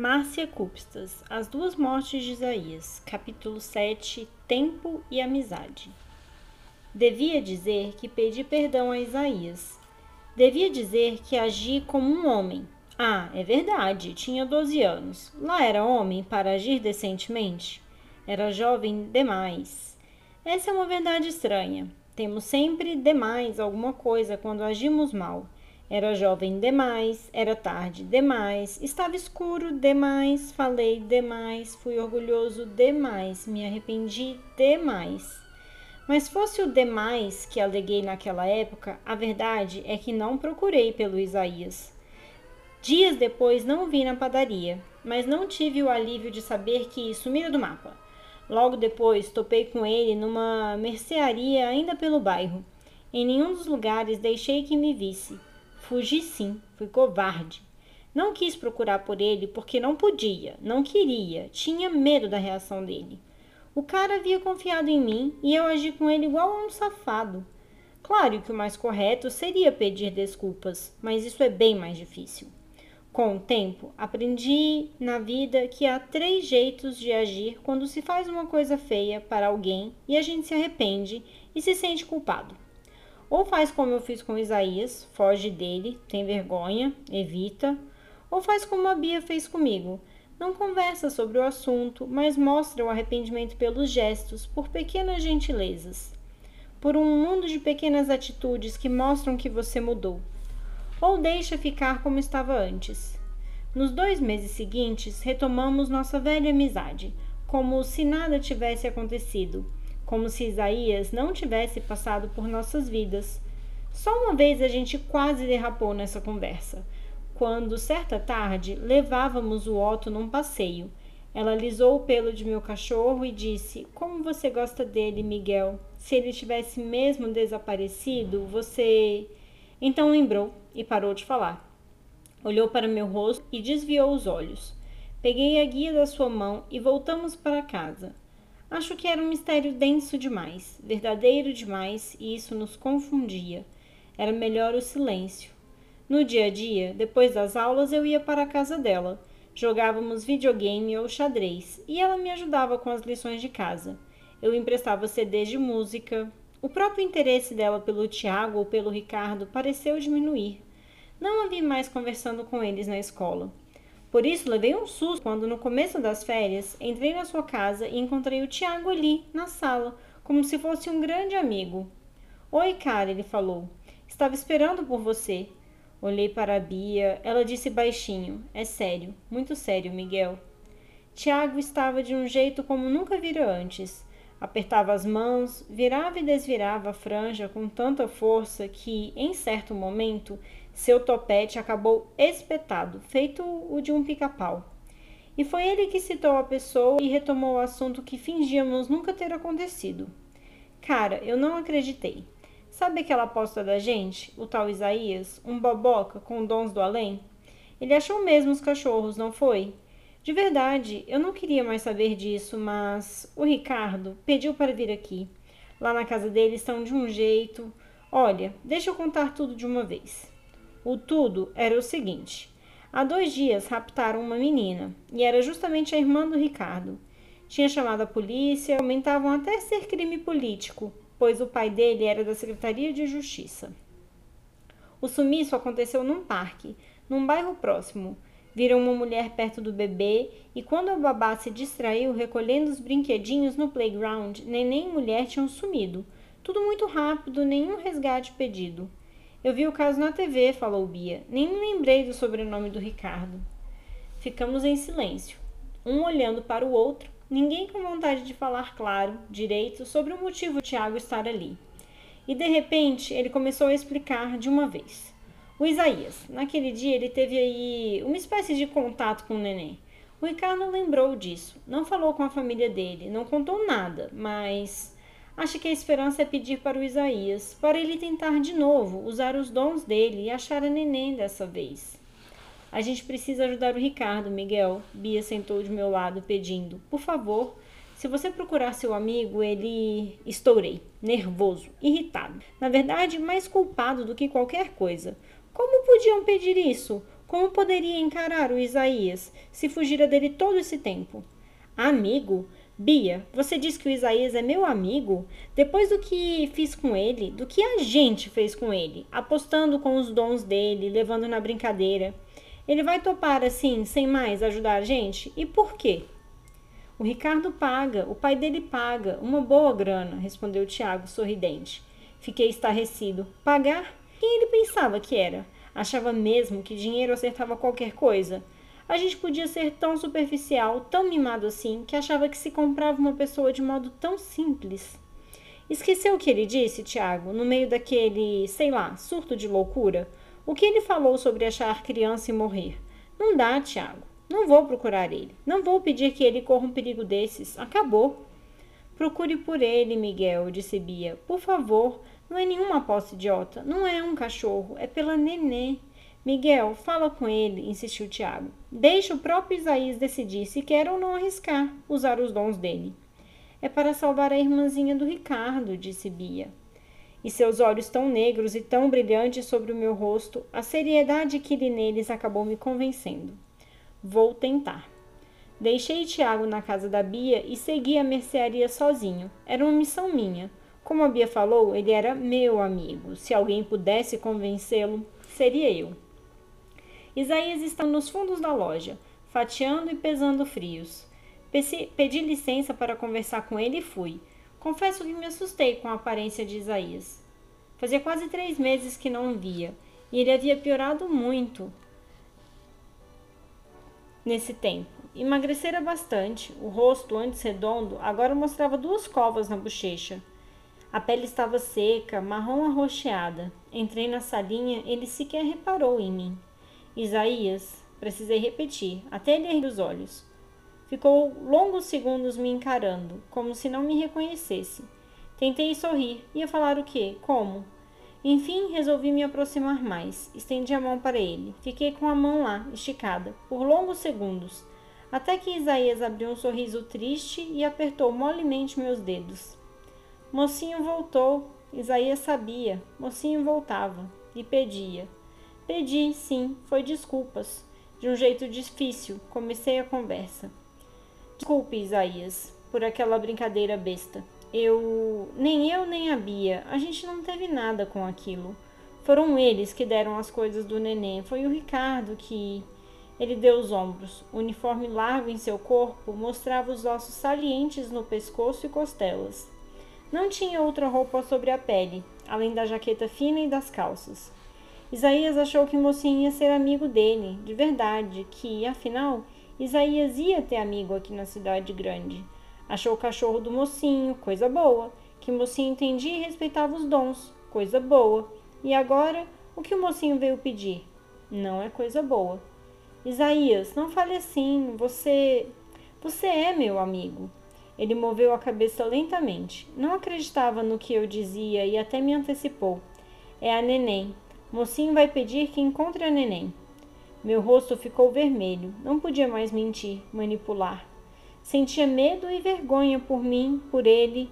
Márcia Cupstas, As Duas Mortes de Isaías, capítulo 7, Tempo e Amizade. Devia dizer que pedi perdão a Isaías. Devia dizer que agi como um homem. Ah, é verdade, tinha 12 anos. Lá era homem para agir decentemente? Era jovem demais. Essa é uma verdade estranha. Temos sempre demais alguma coisa quando agimos mal. Era jovem demais, era tarde demais, estava escuro demais, falei demais, fui orgulhoso demais, me arrependi demais. Mas fosse o demais que aleguei naquela época, a verdade é que não procurei pelo Isaías. Dias depois não o vi na padaria, mas não tive o alívio de saber que sumira do mapa. Logo depois topei com ele numa mercearia ainda pelo bairro. Em nenhum dos lugares deixei que me visse. Fugi sim, fui covarde. Não quis procurar por ele porque não podia, não queria, tinha medo da reação dele. O cara havia confiado em mim e eu agi com ele igual a um safado. Claro que o mais correto seria pedir desculpas, mas isso é bem mais difícil. Com o tempo, aprendi na vida que há três jeitos de agir quando se faz uma coisa feia para alguém e a gente se arrepende e se sente culpado. Ou faz como eu fiz com Isaías, foge dele, tem vergonha, evita. Ou faz como a Bia fez comigo. Não conversa sobre o assunto, mas mostra o arrependimento pelos gestos, por pequenas gentilezas. Por um mundo de pequenas atitudes que mostram que você mudou. Ou deixa ficar como estava antes. Nos dois meses seguintes, retomamos nossa velha amizade, como se nada tivesse acontecido como se Isaías não tivesse passado por nossas vidas. Só uma vez a gente quase derrapou nessa conversa, quando, certa tarde, levávamos o Otto num passeio. Ela alisou o pelo de meu cachorro e disse: Como você gosta dele, Miguel? Se ele tivesse mesmo desaparecido, você. Então lembrou e parou de falar. Olhou para meu rosto e desviou os olhos. Peguei a guia da sua mão e voltamos para casa. Acho que era um mistério denso demais, verdadeiro demais, e isso nos confundia. Era melhor o silêncio. No dia a dia, depois das aulas, eu ia para a casa dela. Jogávamos videogame ou xadrez, e ela me ajudava com as lições de casa. Eu emprestava CDs de música. O próprio interesse dela pelo Tiago ou pelo Ricardo pareceu diminuir. Não a vi mais conversando com eles na escola. Por isso, levei um susto quando, no começo das férias, entrei na sua casa e encontrei o Tiago ali, na sala, como se fosse um grande amigo. Oi, cara, ele falou. Estava esperando por você. Olhei para a Bia. Ela disse baixinho: É sério, muito sério, Miguel. Tiago estava de um jeito como nunca vira antes. Apertava as mãos, virava e desvirava a franja com tanta força que, em certo momento, seu topete acabou espetado, feito o de um pica-pau. E foi ele que citou a pessoa e retomou o assunto que fingíamos nunca ter acontecido. Cara, eu não acreditei. Sabe aquela aposta da gente, o tal Isaías, um boboca com dons do além? Ele achou mesmo os cachorros, não foi? De verdade, eu não queria mais saber disso, mas o Ricardo pediu para vir aqui. Lá na casa dele estão de um jeito. Olha, deixa eu contar tudo de uma vez. O tudo era o seguinte: há dois dias raptaram uma menina e era justamente a irmã do Ricardo. Tinha chamado a polícia, comentavam até ser crime político, pois o pai dele era da Secretaria de Justiça. O sumiço aconteceu num parque, num bairro próximo. Viram uma mulher perto do bebê e quando a babá se distraiu recolhendo os brinquedinhos no playground, neném e mulher tinham sumido. Tudo muito rápido, nenhum resgate pedido. Eu vi o caso na TV, falou Bia. Nem me lembrei do sobrenome do Ricardo. Ficamos em silêncio, um olhando para o outro, ninguém com vontade de falar claro, direito, sobre o motivo de Tiago estar ali. E de repente ele começou a explicar de uma vez. O Isaías, naquele dia ele teve aí uma espécie de contato com o neném. O Ricardo lembrou disso, não falou com a família dele, não contou nada, mas Acho que a esperança é pedir para o Isaías, para ele tentar de novo usar os dons dele e achar a neném dessa vez. A gente precisa ajudar o Ricardo, Miguel. Bia sentou de meu lado, pedindo: Por favor, se você procurar seu amigo, ele. Estourei, nervoso, irritado. Na verdade, mais culpado do que qualquer coisa. Como podiam pedir isso? Como poderia encarar o Isaías se fugira dele todo esse tempo? Amigo? Bia, você diz que o Isaías é meu amigo? Depois do que fiz com ele, do que a gente fez com ele, apostando com os dons dele, levando na brincadeira. Ele vai topar assim, sem mais, ajudar a gente? E por quê? O Ricardo paga, o pai dele paga, uma boa grana, respondeu Tiago, sorridente. Fiquei estarrecido. Pagar? Quem ele pensava que era? Achava mesmo que dinheiro acertava qualquer coisa? A gente podia ser tão superficial, tão mimado assim, que achava que se comprava uma pessoa de modo tão simples. Esqueceu o que ele disse, Tiago, no meio daquele, sei lá, surto de loucura? O que ele falou sobre achar criança e morrer? Não dá, Tiago. Não vou procurar ele. Não vou pedir que ele corra um perigo desses. Acabou. Procure por ele, Miguel, disse Bia. Por favor. Não é nenhuma aposta idiota. Não é um cachorro. É pela nenê. Miguel, fala com ele, insistiu Tiago. Deixa o próprio Isaías decidir se quer ou não arriscar usar os dons dele. É para salvar a irmãzinha do Ricardo, disse Bia. E seus olhos tão negros e tão brilhantes sobre o meu rosto, a seriedade que li neles acabou me convencendo. Vou tentar. Deixei Tiago na casa da Bia e segui a mercearia sozinho. Era uma missão minha. Como a Bia falou, ele era meu amigo. Se alguém pudesse convencê-lo, seria eu. Isaías está nos fundos da loja, fatiando e pesando frios. Pedi licença para conversar com ele e fui. Confesso que me assustei com a aparência de Isaías. Fazia quase três meses que não o via, e ele havia piorado muito nesse tempo. Emagrecera bastante, o rosto, antes redondo, agora mostrava duas covas na bochecha. A pele estava seca, marrom arroxeada. Entrei na salinha, ele sequer reparou em mim. Isaías, precisei repetir, até ele erguer os olhos. Ficou longos segundos me encarando, como se não me reconhecesse. Tentei sorrir. Ia falar o quê? Como? Enfim, resolvi me aproximar mais. Estendi a mão para ele. Fiquei com a mão lá, esticada, por longos segundos, até que Isaías abriu um sorriso triste e apertou molemente meus dedos. Mocinho voltou. Isaías sabia. Mocinho voltava e pedia. Pedi, sim, foi desculpas. De um jeito difícil, comecei a conversa. Desculpe, Isaías, por aquela brincadeira besta. Eu. Nem eu nem a Bia, a gente não teve nada com aquilo. Foram eles que deram as coisas do neném. Foi o Ricardo que. Ele deu os ombros. O uniforme largo em seu corpo mostrava os ossos salientes no pescoço e costelas. Não tinha outra roupa sobre a pele, além da jaqueta fina e das calças. Isaías achou que o mocinho ia ser amigo dele, de verdade, que, afinal, Isaías ia ter amigo aqui na cidade grande. Achou o cachorro do mocinho, coisa boa, que o mocinho entendia e respeitava os dons, coisa boa. E agora, o que o mocinho veio pedir? Não é coisa boa. Isaías, não fale assim, você. Você é meu amigo. Ele moveu a cabeça lentamente. Não acreditava no que eu dizia e até me antecipou. É a neném. Mocinho vai pedir que encontre a neném. Meu rosto ficou vermelho. Não podia mais mentir, manipular. Sentia medo e vergonha por mim, por ele.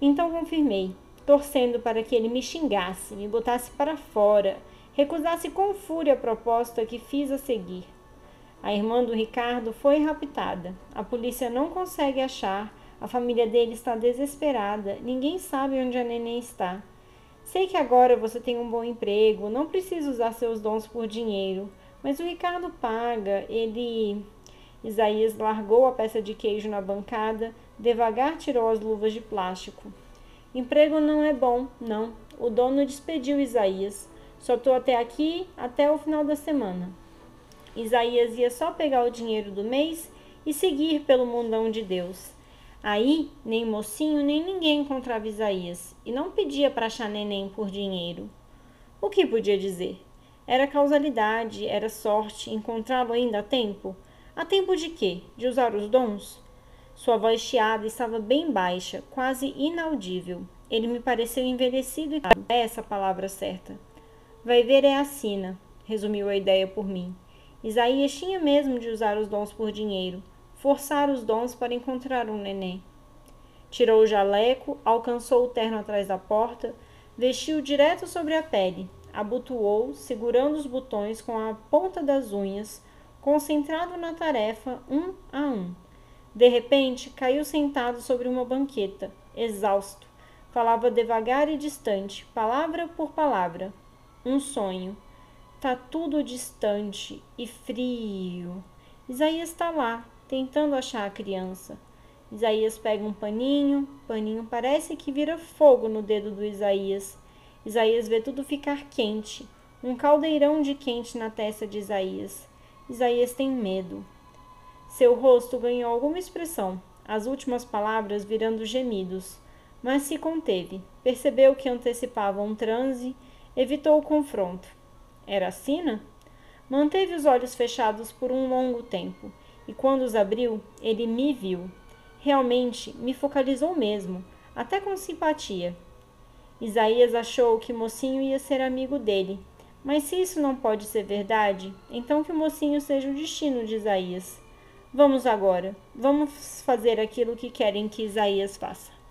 Então confirmei, torcendo para que ele me xingasse, me botasse para fora, recusasse com fúria a proposta que fiz a seguir. A irmã do Ricardo foi raptada. A polícia não consegue achar. A família dele está desesperada. Ninguém sabe onde a neném está. Sei que agora você tem um bom emprego, não precisa usar seus dons por dinheiro, mas o Ricardo paga. Ele. Isaías largou a peça de queijo na bancada, devagar tirou as luvas de plástico. Emprego não é bom, não. O dono despediu Isaías. Só estou até aqui até o final da semana. Isaías ia só pegar o dinheiro do mês e seguir pelo mundão de Deus. Aí, nem mocinho, nem ninguém encontrava Isaías, e não pedia para achar neném por dinheiro. O que podia dizer? Era causalidade, era sorte, encontrá-lo ainda a tempo? A tempo de quê? De usar os dons? Sua voz chiada estava bem baixa, quase inaudível. Ele me pareceu envelhecido e é essa a palavra certa. Vai ver é a sina, resumiu a ideia por mim. Isaías tinha mesmo de usar os dons por dinheiro forçar os dons para encontrar um neném. Tirou o jaleco, alcançou o terno atrás da porta, vestiu direto sobre a pele. abotoou, segurando os botões com a ponta das unhas, concentrado na tarefa um a um. De repente, caiu sentado sobre uma banqueta, exausto. Falava devagar e distante, palavra por palavra. Um sonho. Tá tudo distante e frio. Isaías está lá, tentando achar a criança. Isaías pega um paninho, paninho parece que vira fogo no dedo do Isaías. Isaías vê tudo ficar quente, um caldeirão de quente na testa de Isaías. Isaías tem medo. Seu rosto ganhou alguma expressão, as últimas palavras virando gemidos, mas se conteve, percebeu que antecipava um transe, evitou o confronto. Era Sina? Manteve os olhos fechados por um longo tempo, e quando os abriu, ele me viu. Realmente me focalizou mesmo, até com simpatia. Isaías achou que o mocinho ia ser amigo dele, mas se isso não pode ser verdade, então que o mocinho seja o destino de Isaías. Vamos agora, vamos fazer aquilo que querem que Isaías faça.